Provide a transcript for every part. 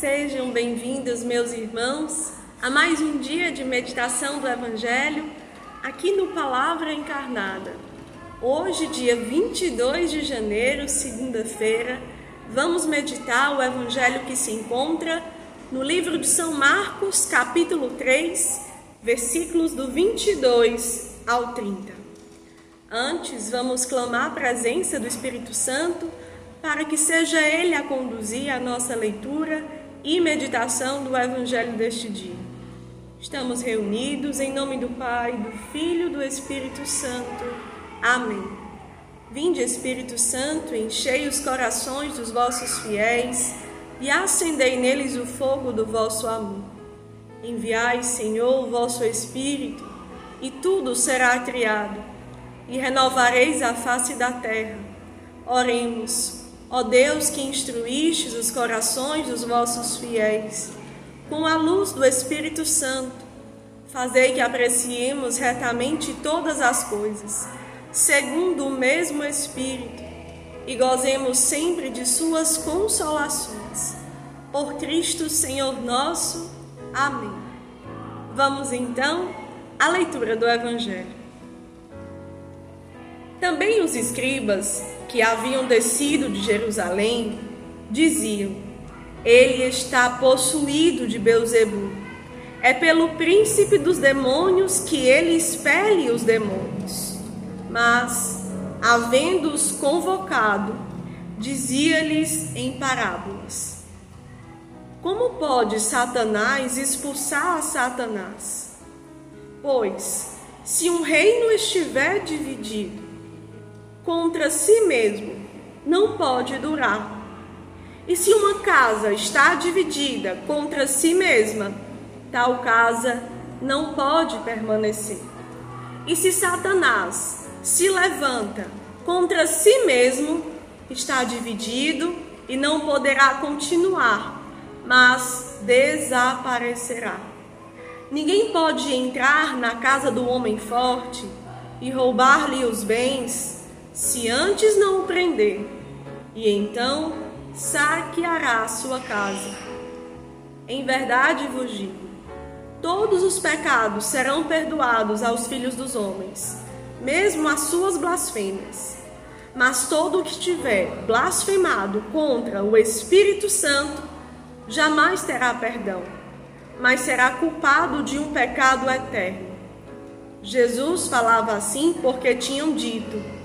Sejam bem-vindos, meus irmãos, a mais um dia de meditação do Evangelho aqui no Palavra Encarnada. Hoje, dia 22 de janeiro, segunda-feira, vamos meditar o Evangelho que se encontra no livro de São Marcos, capítulo 3, versículos do 22 ao 30. Antes, vamos clamar a presença do Espírito Santo para que seja Ele a conduzir a nossa leitura e meditação do Evangelho deste dia. Estamos reunidos em nome do Pai, do Filho e do Espírito Santo. Amém. Vinde, Espírito Santo, enchei os corações dos vossos fiéis e acendei neles o fogo do vosso amor. Enviai, Senhor, o vosso Espírito, e tudo será criado, e renovareis a face da terra. Oremos, ó Deus que instruístes os corações dos vossos fiéis, com a luz do Espírito Santo, fazei que apreciemos retamente todas as coisas, segundo o mesmo Espírito, e gozemos sempre de suas consolações. Por Cristo Senhor nosso. Amém. Vamos então à leitura do Evangelho. Também os escribas que haviam descido de Jerusalém diziam: Ele está possuído de Beuzebu. É pelo príncipe dos demônios que ele expele os demônios. Mas, havendo-os convocado, dizia-lhes em parábolas: Como pode Satanás expulsar a Satanás? Pois, se um reino estiver dividido contra si mesmo, não pode durar. E se uma casa está dividida contra si mesma, tal casa não pode permanecer. E se Satanás se levanta contra si mesmo, está dividido e não poderá continuar, mas desaparecerá. Ninguém pode entrar na casa do homem forte e roubar-lhe os bens, se antes não o prender, e então saqueará sua casa. Em verdade vos digo: todos os pecados serão perdoados aos filhos dos homens, mesmo as suas blasfêmias. Mas todo o que tiver blasfemado contra o Espírito Santo jamais terá perdão, mas será culpado de um pecado eterno. Jesus falava assim porque tinham dito: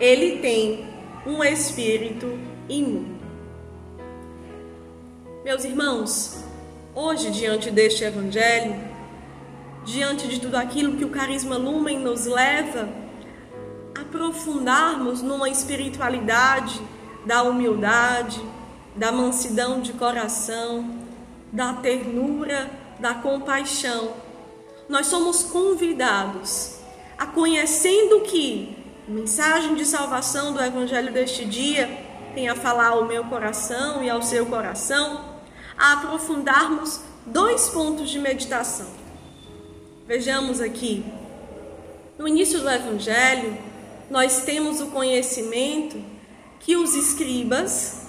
Ele tem um espírito imundo. Meus irmãos, hoje, diante deste Evangelho, diante de tudo aquilo que o Carisma Lumen nos leva a aprofundarmos numa espiritualidade da humildade, da mansidão de coração, da ternura, da compaixão, nós somos convidados a conhecendo que a mensagem de salvação do Evangelho deste dia tem a falar ao meu coração e ao seu coração, a aprofundarmos dois pontos de meditação. Vejamos aqui. No início do Evangelho, nós temos o conhecimento que os escribas,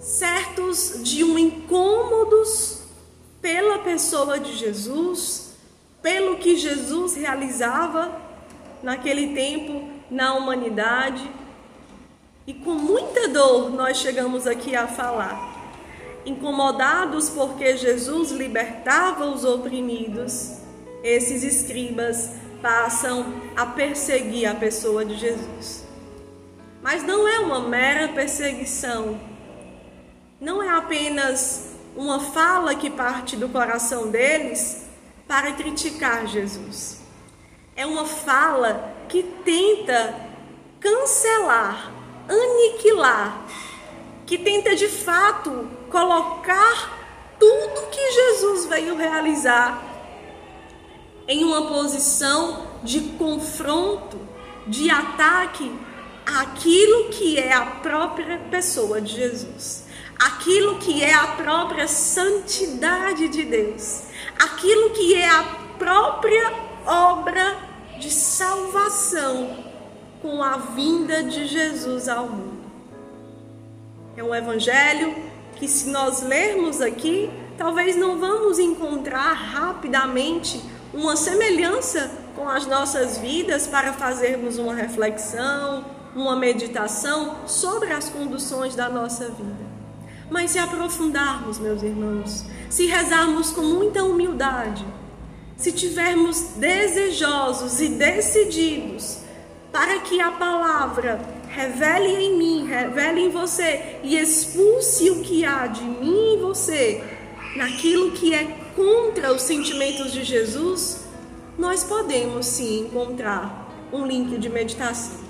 certos de um incômodos pela pessoa de Jesus, pelo que Jesus realizava naquele tempo na humanidade, e com muita dor nós chegamos aqui a falar. Incomodados porque Jesus libertava os oprimidos, esses escribas passam a perseguir a pessoa de Jesus. Mas não é uma mera perseguição, não é apenas uma fala que parte do coração deles para criticar Jesus. É uma fala que tenta cancelar aniquilar, que tenta de fato colocar tudo que Jesus veio realizar em uma posição de confronto, de ataque àquilo que é a própria pessoa de Jesus, aquilo que é a própria santidade de Deus, aquilo que é a própria obra de salvação com a vinda de Jesus ao mundo. É um evangelho que se nós lermos aqui, talvez não vamos encontrar rapidamente uma semelhança com as nossas vidas para fazermos uma reflexão, uma meditação sobre as conduções da nossa vida. Mas se aprofundarmos, meus irmãos, se rezarmos com muita humildade, se tivermos desejosos e decididos para que a palavra revele em mim, revele em você e expulse o que há de mim e você naquilo que é contra os sentimentos de Jesus, nós podemos sim encontrar um link de meditação.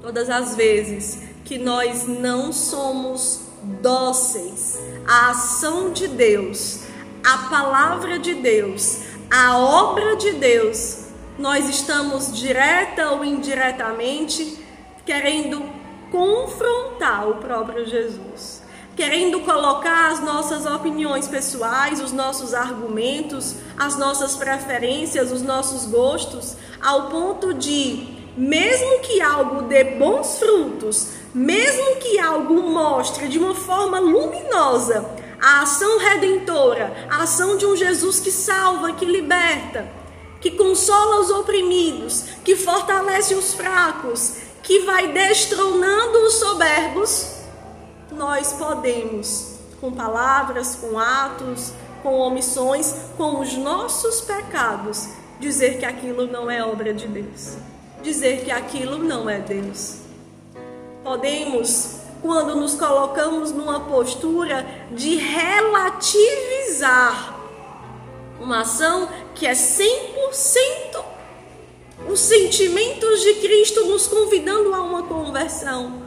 Todas as vezes que nós não somos dóceis à ação de Deus, à palavra de Deus, à obra de Deus, nós estamos direta ou indiretamente querendo confrontar o próprio Jesus, querendo colocar as nossas opiniões pessoais, os nossos argumentos, as nossas preferências, os nossos gostos, ao ponto de, mesmo que algo dê bons frutos, mesmo que algo mostre de uma forma luminosa a ação redentora, a ação de um Jesus que salva, que liberta, que consola os oprimidos, que fortalece os fracos, que vai destronando os soberbos, nós podemos, com palavras, com atos, com omissões, com os nossos pecados, dizer que aquilo não é obra de Deus, dizer que aquilo não é Deus. Podemos quando nos colocamos numa postura de relativizar uma ação que é 100% os sentimentos de Cristo nos convidando a uma conversão,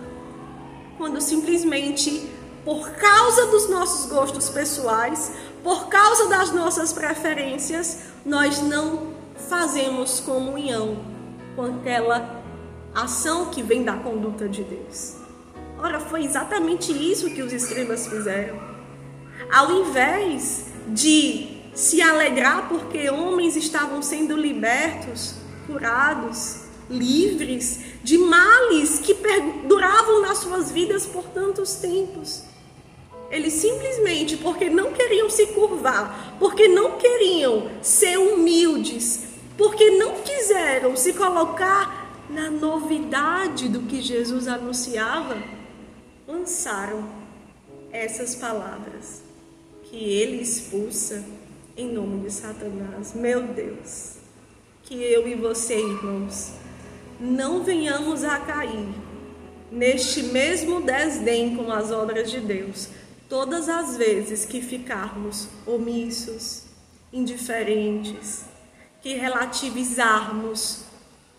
quando simplesmente por causa dos nossos gostos pessoais, por causa das nossas preferências, nós não fazemos comunhão com aquela ação que vem da conduta de Deus. Ora, foi exatamente isso que os escribas fizeram. Ao invés de se alegrar porque homens estavam sendo libertos, curados, livres de males que perduravam nas suas vidas por tantos tempos. Eles simplesmente, porque não queriam se curvar, porque não queriam ser humildes, porque não quiseram se colocar na novidade do que Jesus anunciava, lançaram essas palavras que ele expulsa em nome de Satanás. Meu Deus, que eu e você, irmãos, não venhamos a cair neste mesmo desdém com as obras de Deus, todas as vezes que ficarmos omissos, indiferentes, que relativizarmos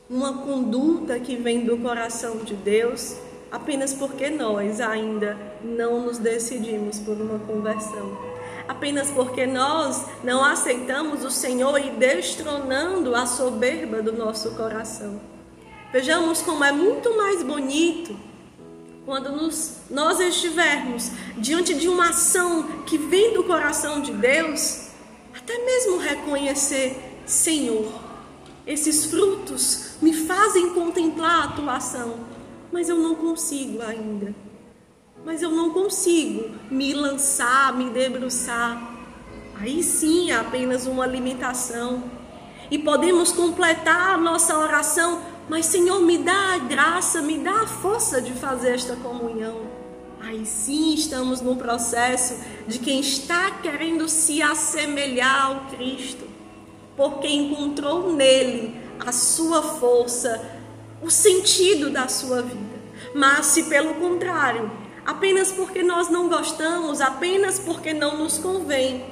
uma conduta que vem do coração de Deus apenas porque nós ainda não nos decidimos por uma conversão. Apenas porque nós não aceitamos o Senhor e destronando a soberba do nosso coração. Vejamos como é muito mais bonito quando nos, nós estivermos diante de uma ação que vem do coração de Deus, até mesmo reconhecer, Senhor, esses frutos me fazem contemplar a tua ação mas eu não consigo ainda. Mas eu não consigo me lançar, me debruçar. Aí sim é apenas uma alimentação. E podemos completar a nossa oração, mas Senhor, me dá a graça, me dá a força de fazer esta comunhão. Aí sim estamos no processo de quem está querendo se assemelhar ao Cristo, porque encontrou nele a sua força, o sentido da sua vida. Mas se pelo contrário, apenas porque nós não gostamos, apenas porque não nos convém,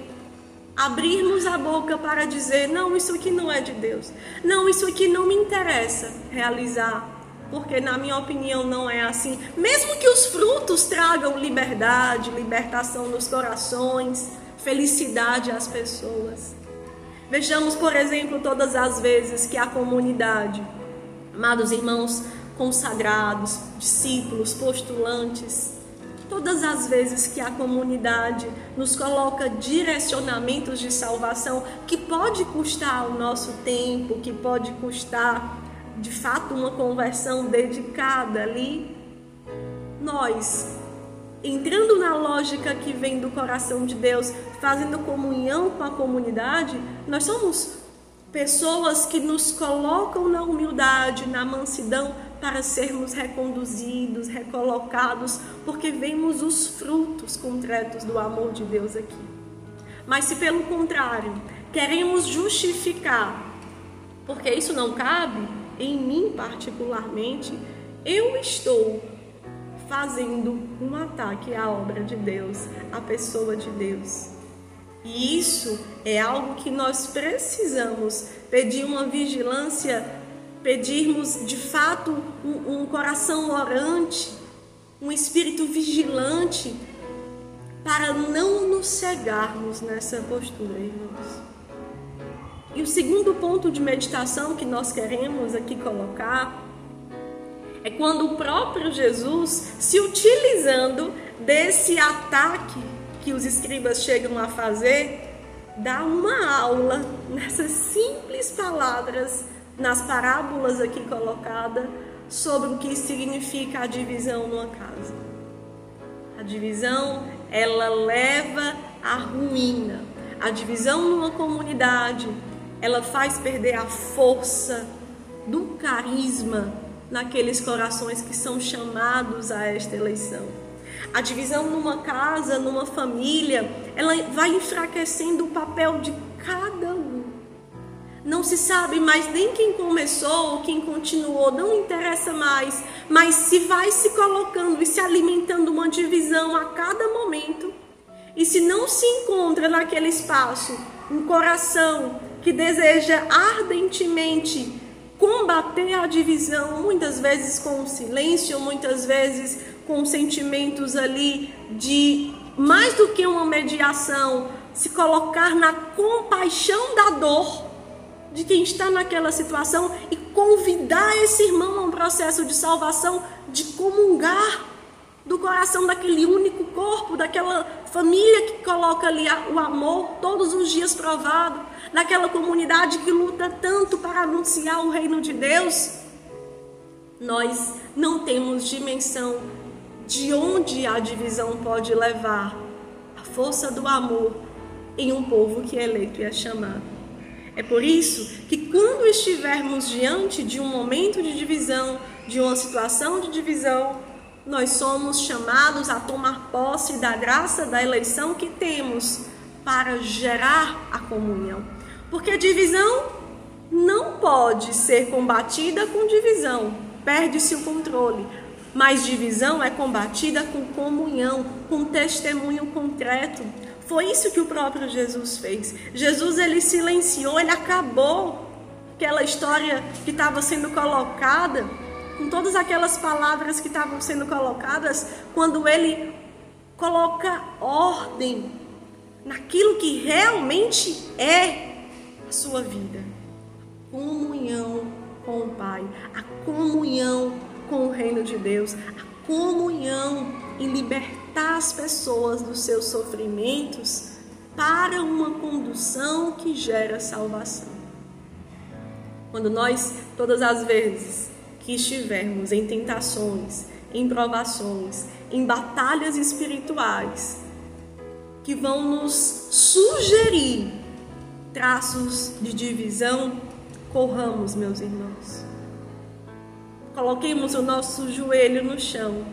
abrirmos a boca para dizer: não, isso aqui não é de Deus, não, isso aqui não me interessa realizar, porque na minha opinião não é assim. Mesmo que os frutos tragam liberdade, libertação nos corações, felicidade às pessoas. Vejamos, por exemplo, todas as vezes que a comunidade Amados irmãos consagrados, discípulos, postulantes, todas as vezes que a comunidade nos coloca direcionamentos de salvação que pode custar o nosso tempo, que pode custar de fato uma conversão dedicada ali, nós entrando na lógica que vem do coração de Deus, fazendo comunhão com a comunidade, nós somos pessoas que nos colocam na humildade, na mansidão, para sermos reconduzidos, recolocados, porque vemos os frutos concretos do amor de Deus aqui. Mas se pelo contrário, queremos justificar, porque isso não cabe em mim particularmente, eu estou fazendo um ataque à obra de Deus, à pessoa de Deus. E isso é algo que nós precisamos pedir uma vigilância, pedirmos de fato um, um coração orante, um espírito vigilante, para não nos cegarmos nessa postura, irmãos. E o segundo ponto de meditação que nós queremos aqui colocar é quando o próprio Jesus, se utilizando desse ataque que os escribas chegam a fazer, dá uma aula nessas simples palavras, nas parábolas aqui colocadas, sobre o que significa a divisão numa casa. A divisão, ela leva à ruína. A divisão numa comunidade, ela faz perder a força do carisma naqueles corações que são chamados a esta eleição. A divisão numa casa, numa família, ela vai enfraquecendo o papel de cada um. Não se sabe mais nem quem começou ou quem continuou, não interessa mais, mas se vai se colocando e se alimentando uma divisão a cada momento, e se não se encontra naquele espaço um coração que deseja ardentemente combater a divisão, muitas vezes com silêncio, muitas vezes com sentimentos ali de mais do que uma mediação, se colocar na compaixão da dor de quem está naquela situação e convidar esse irmão a um processo de salvação, de comungar do coração daquele único corpo, daquela família que coloca ali o amor todos os dias provado, daquela comunidade que luta tanto para anunciar o reino de Deus, nós não temos dimensão de onde a divisão pode levar a força do amor em um povo que é eleito e é chamado. É por isso que quando estivermos diante de um momento de divisão, de uma situação de divisão, nós somos chamados a tomar posse da graça da eleição que temos para gerar a comunhão. Porque divisão não pode ser combatida com divisão, perde-se o controle. Mas divisão é combatida com comunhão, com testemunho concreto. Foi isso que o próprio Jesus fez. Jesus ele silenciou, ele acabou aquela história que estava sendo colocada, com todas aquelas palavras que estavam sendo colocadas, quando ele coloca ordem naquilo que realmente é a sua vida. Comunhão com o Pai, a comunhão com o reino de Deus, a comunhão em libertar as pessoas dos seus sofrimentos para uma condução que gera salvação. Quando nós, todas as vezes que estivermos em tentações, em provações, em batalhas espirituais, que vão nos sugerir traços de divisão, corramos, meus irmãos. Coloquemos o nosso joelho no chão.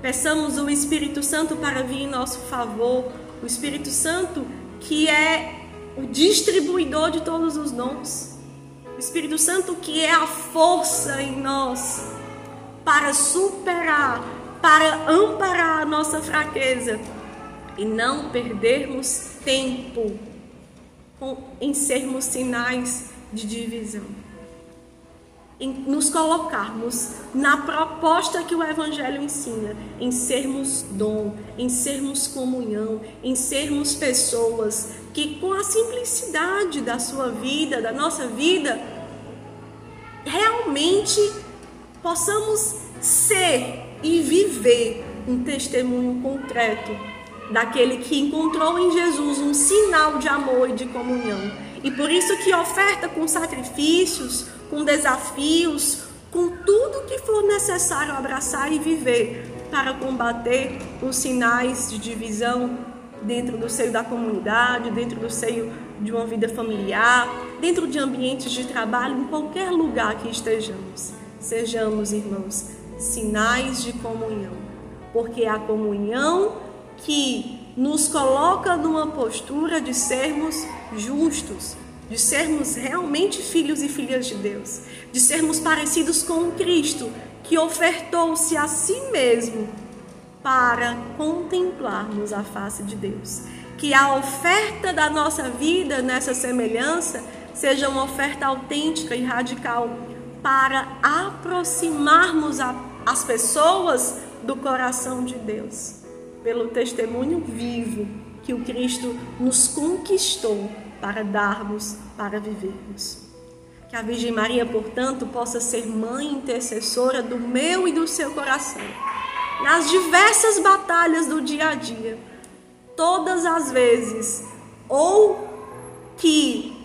Peçamos o Espírito Santo para vir em nosso favor. O Espírito Santo que é o distribuidor de todos os dons. O Espírito Santo que é a força em nós para superar, para amparar a nossa fraqueza e não perdermos tempo em sermos sinais de divisão. Nos colocarmos na proposta que o Evangelho ensina, em sermos dom, em sermos comunhão, em sermos pessoas que, com a simplicidade da sua vida, da nossa vida, realmente possamos ser e viver um testemunho concreto daquele que encontrou em Jesus um sinal de amor e de comunhão. E por isso que oferta com sacrifícios, com desafios, com tudo que for necessário abraçar e viver, para combater os sinais de divisão dentro do seio da comunidade, dentro do seio de uma vida familiar, dentro de ambientes de trabalho, em qualquer lugar que estejamos. Sejamos, irmãos, sinais de comunhão, porque é a comunhão que nos coloca numa postura de sermos justos, de sermos realmente filhos e filhas de Deus, de sermos parecidos com Cristo, que ofertou-se a si mesmo para contemplarmos a face de Deus. Que a oferta da nossa vida nessa semelhança seja uma oferta autêntica e radical para aproximarmos a, as pessoas do coração de Deus, pelo testemunho vivo que o Cristo nos conquistou para darmos, para vivermos. Que a Virgem Maria, portanto, possa ser mãe intercessora do meu e do seu coração nas diversas batalhas do dia a dia, todas as vezes, ou que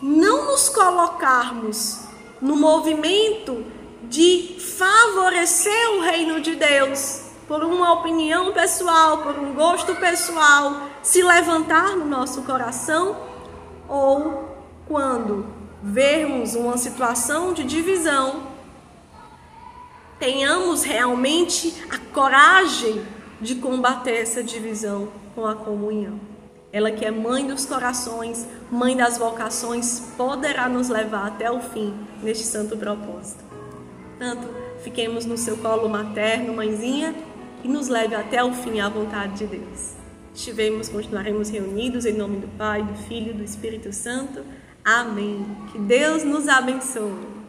não nos colocarmos no movimento de favorecer o reino de Deus por uma opinião pessoal, por um gosto pessoal, se levantar no nosso coração, ou quando vermos uma situação de divisão, tenhamos realmente a coragem de combater essa divisão com a comunhão. Ela que é mãe dos corações, mãe das vocações, poderá nos levar até o fim neste santo propósito. Tanto fiquemos no seu colo materno, mãezinha, e nos leve até o fim à vontade de Deus. Estivemos, continuaremos reunidos em nome do Pai, do Filho e do Espírito Santo. Amém. Que Deus nos abençoe.